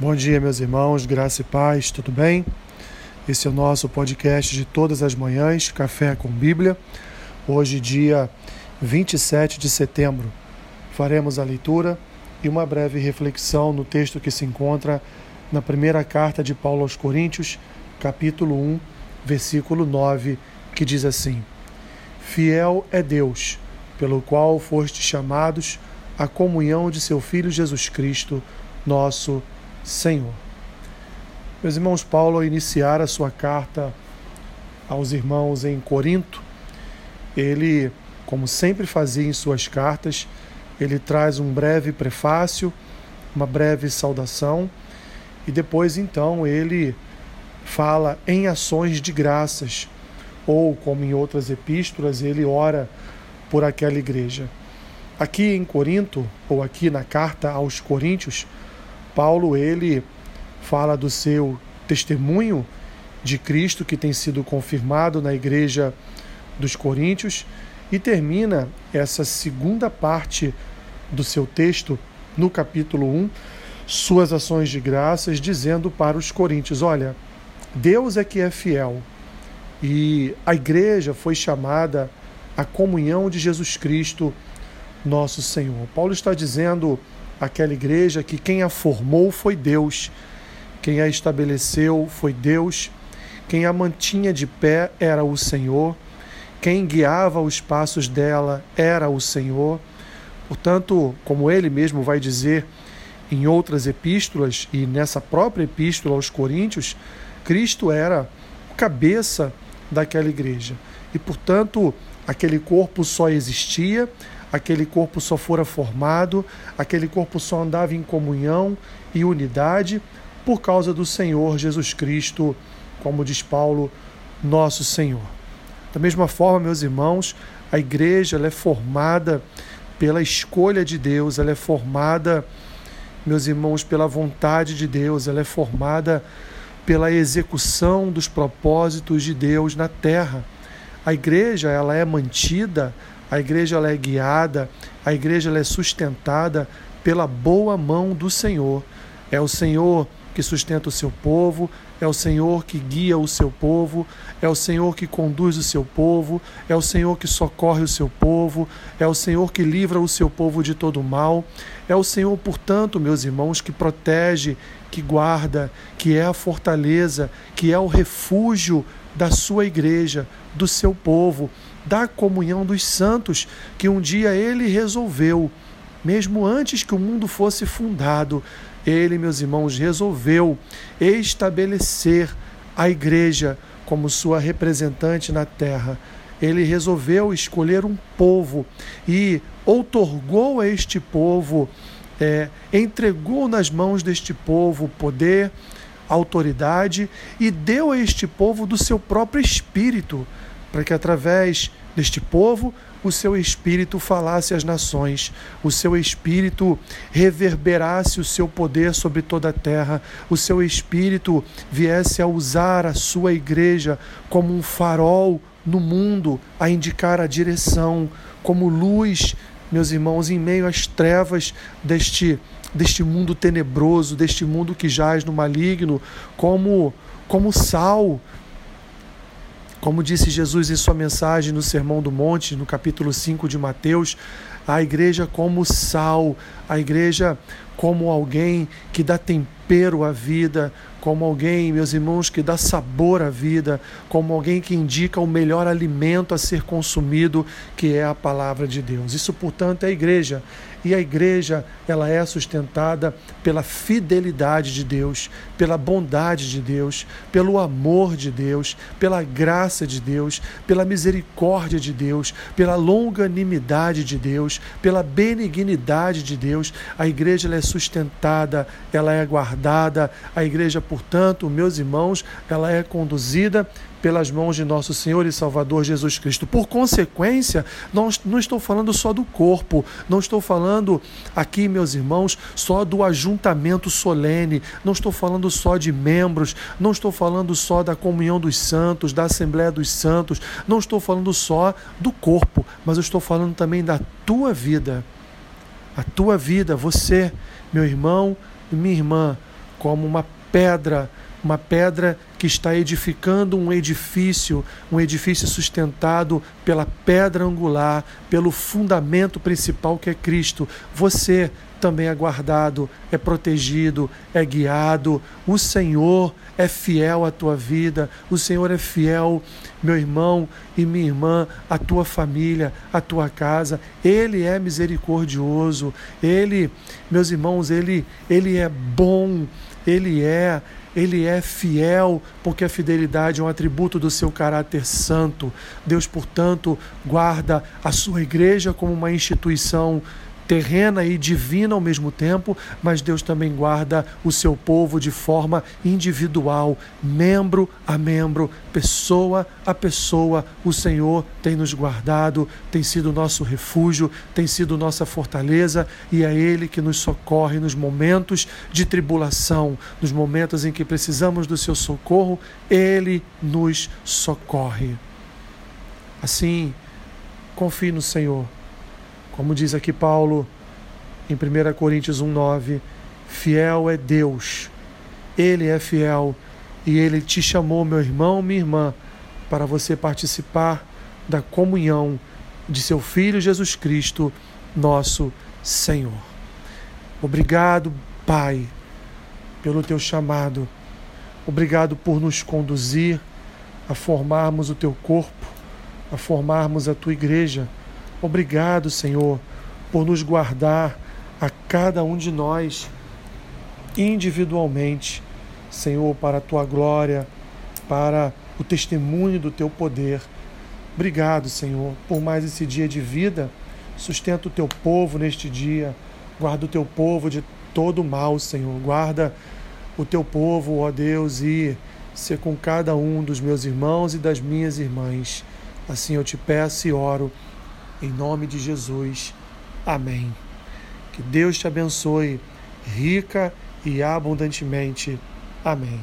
Bom dia, meus irmãos, graça e paz, tudo bem? Esse é o nosso podcast de todas as manhãs, Café com Bíblia. Hoje, dia 27 de setembro, faremos a leitura e uma breve reflexão no texto que se encontra na primeira carta de Paulo aos Coríntios, capítulo 1, versículo 9, que diz assim: Fiel é Deus, pelo qual fostes chamados à comunhão de seu Filho Jesus Cristo, nosso. Meus irmãos, Paulo, ao iniciar a sua carta aos irmãos em Corinto, ele, como sempre fazia em suas cartas, ele traz um breve prefácio, uma breve saudação, e depois então ele fala em ações de graças, ou como em outras epístolas, ele ora por aquela igreja. Aqui em Corinto, ou aqui na carta aos Coríntios, Paulo ele fala do seu testemunho de Cristo que tem sido confirmado na igreja dos Coríntios e termina essa segunda parte do seu texto no capítulo 1, suas ações de graças, dizendo para os coríntios: Olha, Deus é que é fiel e a igreja foi chamada à comunhão de Jesus Cristo, nosso Senhor. Paulo está dizendo aquela igreja que quem a formou foi Deus, quem a estabeleceu foi Deus, quem a mantinha de pé era o Senhor, quem guiava os passos dela era o Senhor. Portanto, como ele mesmo vai dizer em outras epístolas e nessa própria epístola aos Coríntios, Cristo era o cabeça daquela igreja. E, portanto, aquele corpo só existia aquele corpo só fora formado, aquele corpo só andava em comunhão e unidade por causa do Senhor Jesus Cristo, como diz Paulo, nosso Senhor. Da mesma forma, meus irmãos, a igreja é formada pela escolha de Deus, ela é formada, meus irmãos, pela vontade de Deus, ela é formada pela execução dos propósitos de Deus na terra. A igreja ela é mantida a igreja ela é guiada, a igreja ela é sustentada pela boa mão do Senhor. É o Senhor que sustenta o seu povo, é o Senhor que guia o seu povo, é o Senhor que conduz o seu povo, é o Senhor que socorre o seu povo, é o Senhor que livra o seu povo de todo mal, é o Senhor, portanto, meus irmãos, que protege, que guarda, que é a fortaleza, que é o refúgio da sua igreja, do seu povo, da comunhão dos santos que um dia ele resolveu, mesmo antes que o mundo fosse fundado, ele, meus irmãos, resolveu estabelecer a igreja como sua representante na terra. Ele resolveu escolher um povo e outorgou a este povo, é, entregou nas mãos deste povo poder, autoridade e deu a este povo do seu próprio espírito, para que através deste povo o seu espírito falasse às nações, o seu espírito reverberasse o seu poder sobre toda a terra, o seu espírito viesse a usar a sua igreja como um farol no mundo, a indicar a direção, como luz, meus irmãos, em meio às trevas deste deste mundo tenebroso, deste mundo que jaz no maligno, como como sal como disse Jesus em sua mensagem no Sermão do Monte, no capítulo 5 de Mateus, a igreja como sal, a igreja como alguém que dá tempero à vida, como alguém, meus irmãos, que dá sabor à vida, como alguém que indica o melhor alimento a ser consumido, que é a palavra de Deus. Isso, portanto, é a igreja. E a igreja, ela é sustentada pela fidelidade de Deus, pela bondade de Deus, pelo amor de Deus, pela graça de Deus, pela misericórdia de Deus, pela longanimidade de Deus, pela benignidade de Deus. A igreja é sustentada, ela é guardada. A igreja, portanto, meus irmãos, ela é conduzida pelas mãos de nosso Senhor e Salvador Jesus Cristo. Por consequência, não, não estou falando só do corpo, não estou falando aqui, meus irmãos, só do ajuntamento solene, não estou falando só de membros, não estou falando só da comunhão dos santos, da Assembleia dos Santos, não estou falando só do corpo, mas eu estou falando também da tua vida. A tua vida, você, meu irmão e minha irmã, como uma pedra uma pedra que está edificando um edifício, um edifício sustentado pela pedra angular, pelo fundamento principal que é Cristo. Você também é guardado, é protegido, é guiado. O Senhor é fiel à tua vida, o Senhor é fiel, meu irmão e minha irmã, à tua família, à tua casa. Ele é misericordioso, ele, meus irmãos, ele, ele é bom, ele é ele é fiel, porque a fidelidade é um atributo do seu caráter santo. Deus, portanto, guarda a sua igreja como uma instituição terrena e divina ao mesmo tempo, mas Deus também guarda o seu povo de forma individual, membro a membro, pessoa a pessoa. O Senhor tem nos guardado, tem sido nosso refúgio, tem sido nossa fortaleza e é Ele que nos socorre nos momentos de tribulação, nos momentos em que precisamos do seu socorro, Ele nos socorre. Assim, confie no Senhor como diz aqui Paulo em 1 Coríntios 1,9: Fiel é Deus, Ele é fiel e Ele te chamou, meu irmão, minha irmã, para você participar da comunhão de seu Filho Jesus Cristo, nosso Senhor. Obrigado, Pai, pelo teu chamado. Obrigado por nos conduzir a formarmos o teu corpo, a formarmos a tua igreja Obrigado, Senhor, por nos guardar a cada um de nós individualmente, Senhor, para a tua glória, para o testemunho do teu poder. Obrigado, Senhor, por mais esse dia de vida. Sustenta o teu povo neste dia. Guarda o teu povo de todo mal, Senhor. Guarda o teu povo, ó Deus, e ser com cada um dos meus irmãos e das minhas irmãs. Assim eu te peço e oro em nome de Jesus. Amém. Que Deus te abençoe rica e abundantemente. Amém.